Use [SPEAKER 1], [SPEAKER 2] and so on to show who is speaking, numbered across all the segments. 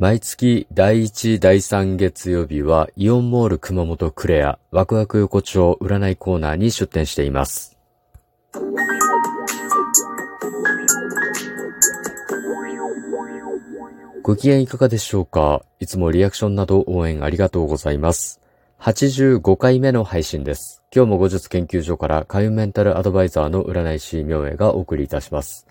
[SPEAKER 1] 毎月第1、第3月曜日はイオンモール熊本クレアワクワク横丁占いコーナーに出店しています。ご機嫌いかがでしょうか？いつもリアクションなど応援ありがとうございます。85回目の配信です。今日も後日研究所から開運メンタルアドバイザーの占い師明恵がお送りいたします。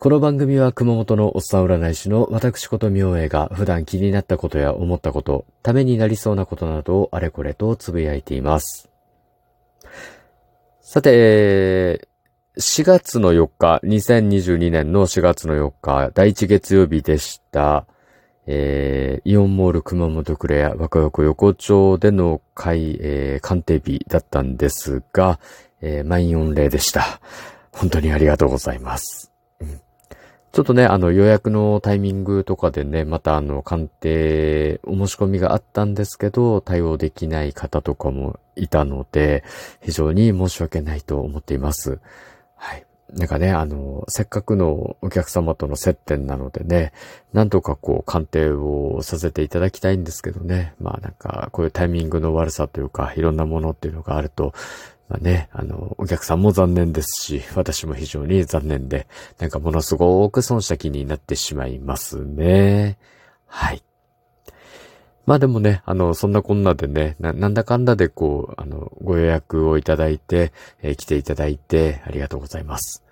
[SPEAKER 1] この番組は熊本のおっさん占い師の私こと明恵が普段気になったことや思ったこと、ためになりそうなことなどをあれこれとつぶやいています。さて、4月の4日、2022年の4月の4日、第1月曜日でした。えー、イオンモール熊本クレア若横横丁での会、えー、鑑定日だったんですが、えー、満員御礼でした。本当にありがとうございます。ちょっとね、あの予約のタイミングとかでね、またあの鑑定、お申し込みがあったんですけど、対応できない方とかもいたので、非常に申し訳ないと思っています。はい。なんかね、あの、せっかくのお客様との接点なのでね、なんとかこう鑑定をさせていただきたいんですけどね。まあなんか、こういうタイミングの悪さというか、いろんなものっていうのがあると、まあね、あの、お客さんも残念ですし、私も非常に残念で、なんかものすごく損した気になってしまいますね。はい。まあでもね、あの、そんなこんなでね、な、なんだかんだでこう、あの、ご予約をいただいて、えー、来ていただいて、ありがとうございます。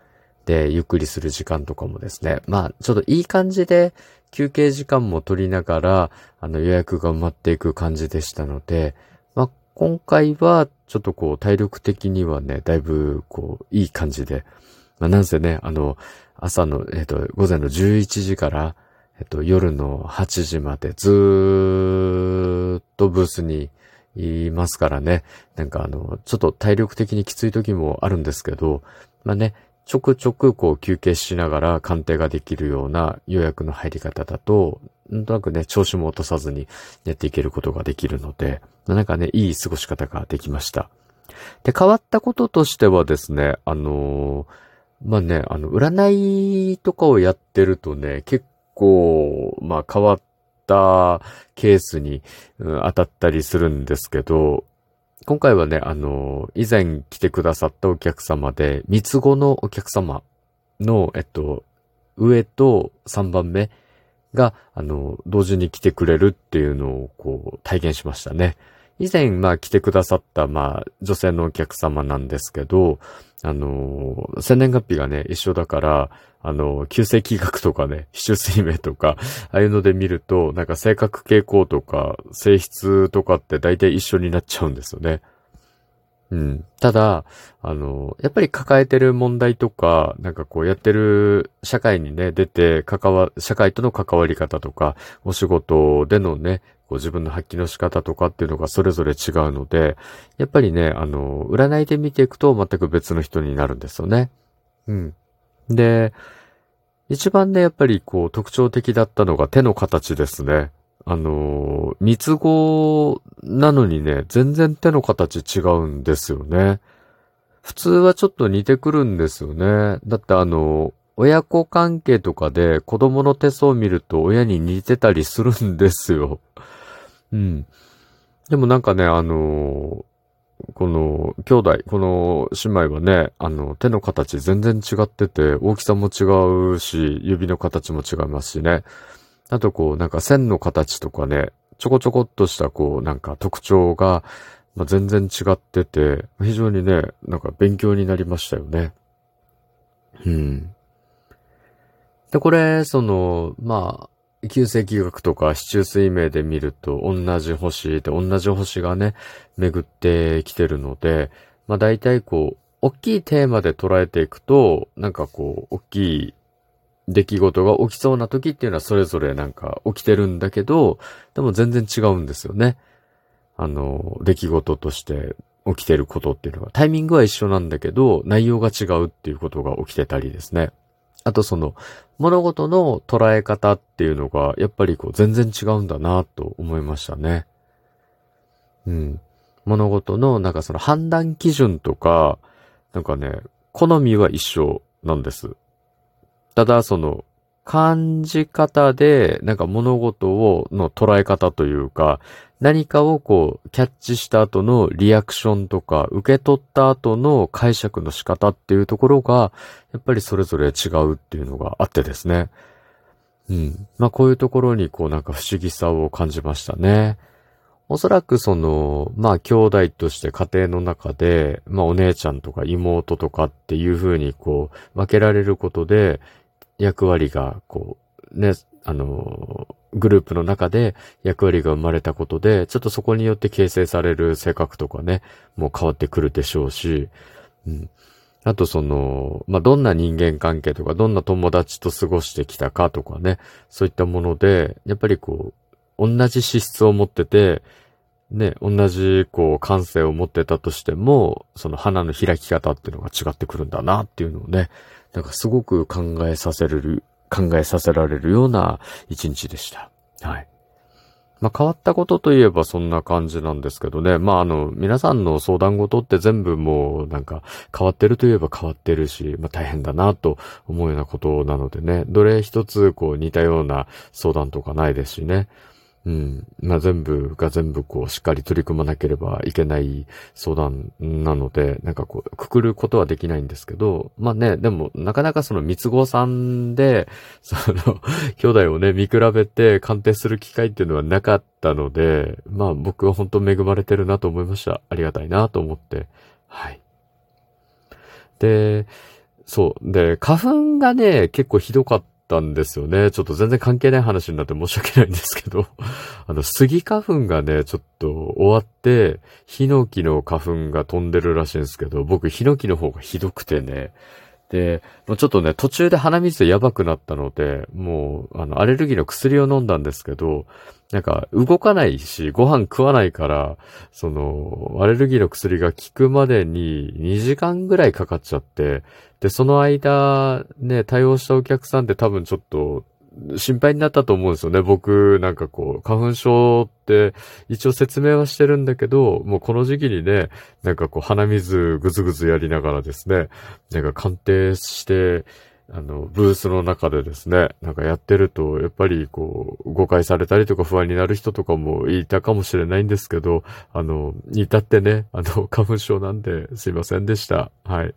[SPEAKER 1] で、ゆっくりする時間とかもですね、まあ、ちょっといい感じで、休憩時間も取りながら、あの、予約が埋まっていく感じでしたので、今回は、ちょっとこう、体力的にはね、だいぶ、こう、いい感じで、まあ、なんせね、あの、朝の、えっ、と、午前の11時から、えっ、と、夜の8時までずーっとブースにいますからね、なんかあの、ちょっと体力的にきつい時もあるんですけど、まあね、ちょくちょくこう休憩しながら鑑定ができるような予約の入り方だと、なんとなくね、調子も落とさずにやっていけることができるので、なんかね、いい過ごし方ができました。で、変わったこととしてはですね、あのー、まあね、あの、占いとかをやってるとね、結構、まあ変わったケースに、うん、当たったりするんですけど、今回はね、あの、以前来てくださったお客様で、三つ子のお客様の、えっと、上と3番目が、あの、同時に来てくれるっていうのを、こう、体験しましたね。以前、まあ来てくださった、まあ女性のお客様なんですけど、あの、生年月日がね、一緒だから、あの、旧世紀学とかね、非中水明とか、ああいうので見ると、なんか性格傾向とか、性質とかって大体一緒になっちゃうんですよね。うん。ただ、あの、やっぱり抱えてる問題とか、なんかこうやってる社会にね、出て関わ、社会との関わり方とか、お仕事でのね、こう自分の発揮の仕方とかっていうのがそれぞれ違うので、やっぱりね、あの、占いで見ていくと全く別の人になるんですよね。うん。で、一番ね、やっぱりこう特徴的だったのが手の形ですね。あの、三つ子なのにね、全然手の形違うんですよね。普通はちょっと似てくるんですよね。だってあの、親子関係とかで子供の手相を見ると親に似てたりするんですよ。うん。でもなんかね、あのこの兄弟、この姉妹はね、あの、手の形全然違ってて、大きさも違うし、指の形も違いますしね。あとこう、なんか線の形とかね、ちょこちょこっとしたこう、なんか特徴が、まあ、全然違ってて、非常にね、なんか勉強になりましたよね。うん。で、これ、その、まあ、旧世紀学とか市中水明で見ると同じ星で同じ星がね、巡ってきてるので、まあ大体こう、大きいテーマで捉えていくと、なんかこう、大きい出来事が起きそうな時っていうのはそれぞれなんか起きてるんだけど、でも全然違うんですよね。あの、出来事として起きてることっていうのは、タイミングは一緒なんだけど、内容が違うっていうことが起きてたりですね。あとその、物事の捉え方っていうのが、やっぱりこう全然違うんだなと思いましたね。うん。物事のなんかその判断基準とか、なんかね、好みは一緒なんです。ただ、その、感じ方で、なんか物事を、の捉え方というか、何かをこう、キャッチした後のリアクションとか、受け取った後の解釈の仕方っていうところが、やっぱりそれぞれ違うっていうのがあってですね。うん。まあこういうところにこうなんか不思議さを感じましたね。おそらくその、まあ兄弟として家庭の中で、まあお姉ちゃんとか妹とかっていう風にこう分けられることで、役割がこう、ね、あの、グループの中で役割が生まれたことで、ちょっとそこによって形成される性格とかね、もう変わってくるでしょうし、うん。あとその、まあ、どんな人間関係とか、どんな友達と過ごしてきたかとかね、そういったもので、やっぱりこう、同じ資質を持ってて、ね、同じこう感性を持ってたとしても、その花の開き方っていうのが違ってくるんだなっていうのをね、なんかすごく考えさせる、考えさせられるような一日でした。はい。まあ、変わったことといえばそんな感じなんですけどね。まあ、あの、皆さんの相談事って全部もうなんか変わってるといえば変わってるし、まあ、大変だなと思うようなことなのでね。どれ一つこう似たような相談とかないですしね。うん。まあ、全部が全部こう、しっかり取り組まなければいけない相談なので、なんかこう、くくることはできないんですけど、まあね、でも、なかなかその三つ子さんで、その、兄弟をね、見比べて鑑定する機会っていうのはなかったので、まあ僕は本当恵まれてるなと思いました。ありがたいなと思って。はい。で、そう。で、花粉がね、結構ひどかったったんですよね。ちょっと全然関係ない話になって申し訳ないんですけど、あの、杉花粉がね、ちょっと終わって、ヒノキの花粉が飛んでるらしいんですけど、僕、ヒノキの方がひどくてね、で、もうちょっとね、途中で鼻水やばくなったので、もう、あの、アレルギーの薬を飲んだんですけど、なんか、動かないし、ご飯食わないから、その、アレルギーの薬が効くまでに2時間ぐらいかかっちゃって、で、その間、ね、対応したお客さんって多分ちょっと、心配になったと思うんですよね。僕、なんかこう、花粉症って一応説明はしてるんだけど、もうこの時期にね、なんかこう鼻水ぐずぐずやりながらですね、なんか鑑定して、あの、ブースの中でですね、なんかやってると、やっぱりこう、誤解されたりとか不安になる人とかもいたかもしれないんですけど、あの、至ってね、あの、花粉症なんですいませんでした。はい。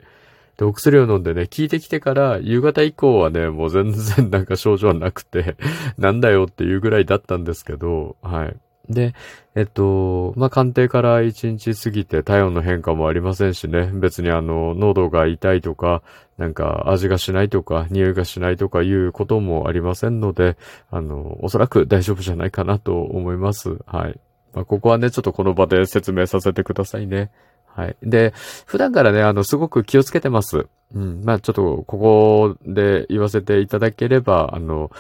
[SPEAKER 1] で、お薬を飲んでね、効いてきてから夕方以降はね、もう全然なんか症状はなくて なんだよっていうぐらいだったんですけど、はい。で、えっと、まあ、鑑定から1日過ぎて体温の変化もありませんしね、別にあの、喉が痛いとか、なんか味がしないとか、匂いがしないとかいうこともありませんので、あの、おそらく大丈夫じゃないかなと思います。はい。まあ、ここはね、ちょっとこの場で説明させてくださいね。はい。で、普段からね、あの、すごく気をつけてます。うん。まあ、ちょっと、ここで言わせていただければ、あの、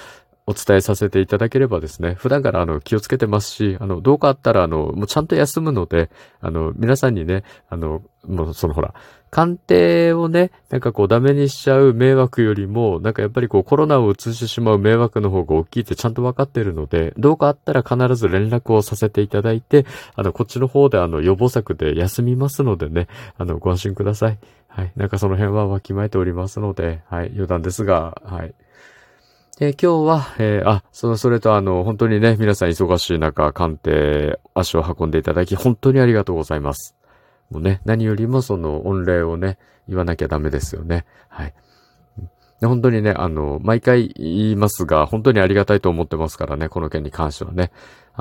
[SPEAKER 1] お伝えさせていただければですね、普段からあの気をつけてますし、あの、どうかあったらあの、もうちゃんと休むので、あの、皆さんにね、あの、もうそのほら、鑑定をね、なんかこうダメにしちゃう迷惑よりも、なんかやっぱりこうコロナを移してしまう迷惑の方が大きいってちゃんと分かってるので、どうかあったら必ず連絡をさせていただいて、あの、こっちの方であの予防策で休みますのでね、あの、ご安心ください。はい。なんかその辺はわきまえておりますので、はい。余談ですが、はい。で、今日は、えー、あ、その、それとあの、本当にね、皆さん忙しい中、鑑定、足を運んでいただき、本当にありがとうございます。もうね、何よりもその、御礼をね、言わなきゃダメですよね。はい。本当にね、あの、毎回言いますが、本当にありがたいと思ってますからね、この件に関してはね。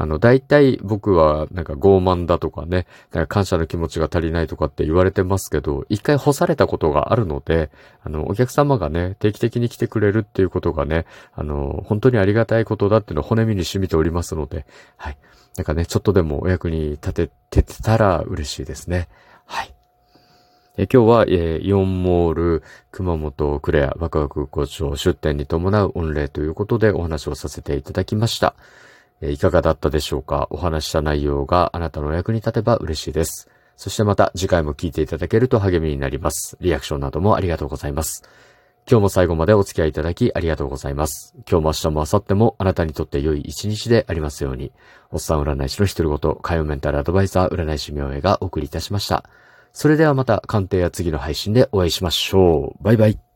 [SPEAKER 1] あの、大体僕はなんか傲慢だとかね、なんか感謝の気持ちが足りないとかって言われてますけど、一回干されたことがあるので、あの、お客様がね、定期的に来てくれるっていうことがね、あの、本当にありがたいことだっていうのを骨身に染みておりますので、はい。なんかね、ちょっとでもお役に立ててたら嬉しいですね。はい。え今日は、えー、イオンモール熊本クレアワクワク校長出店に伴う御礼ということでお話をさせていただきました。いかがだったでしょうか？お話した内容があなたのお役に立てば嬉しいです。そしてまた次回も聞いていただけると励みになります。リアクションなどもありがとうございます。今日も最後までお付き合いいただきありがとうございます。今日も明日も明後日もあなたにとって良い一日でありますように。おっさん占い師の一人ごと、海洋メンタルアドバイザー占い師明恵がお送りいたしました。それではまた鑑定や次の配信でお会いしましょう。バイバイ。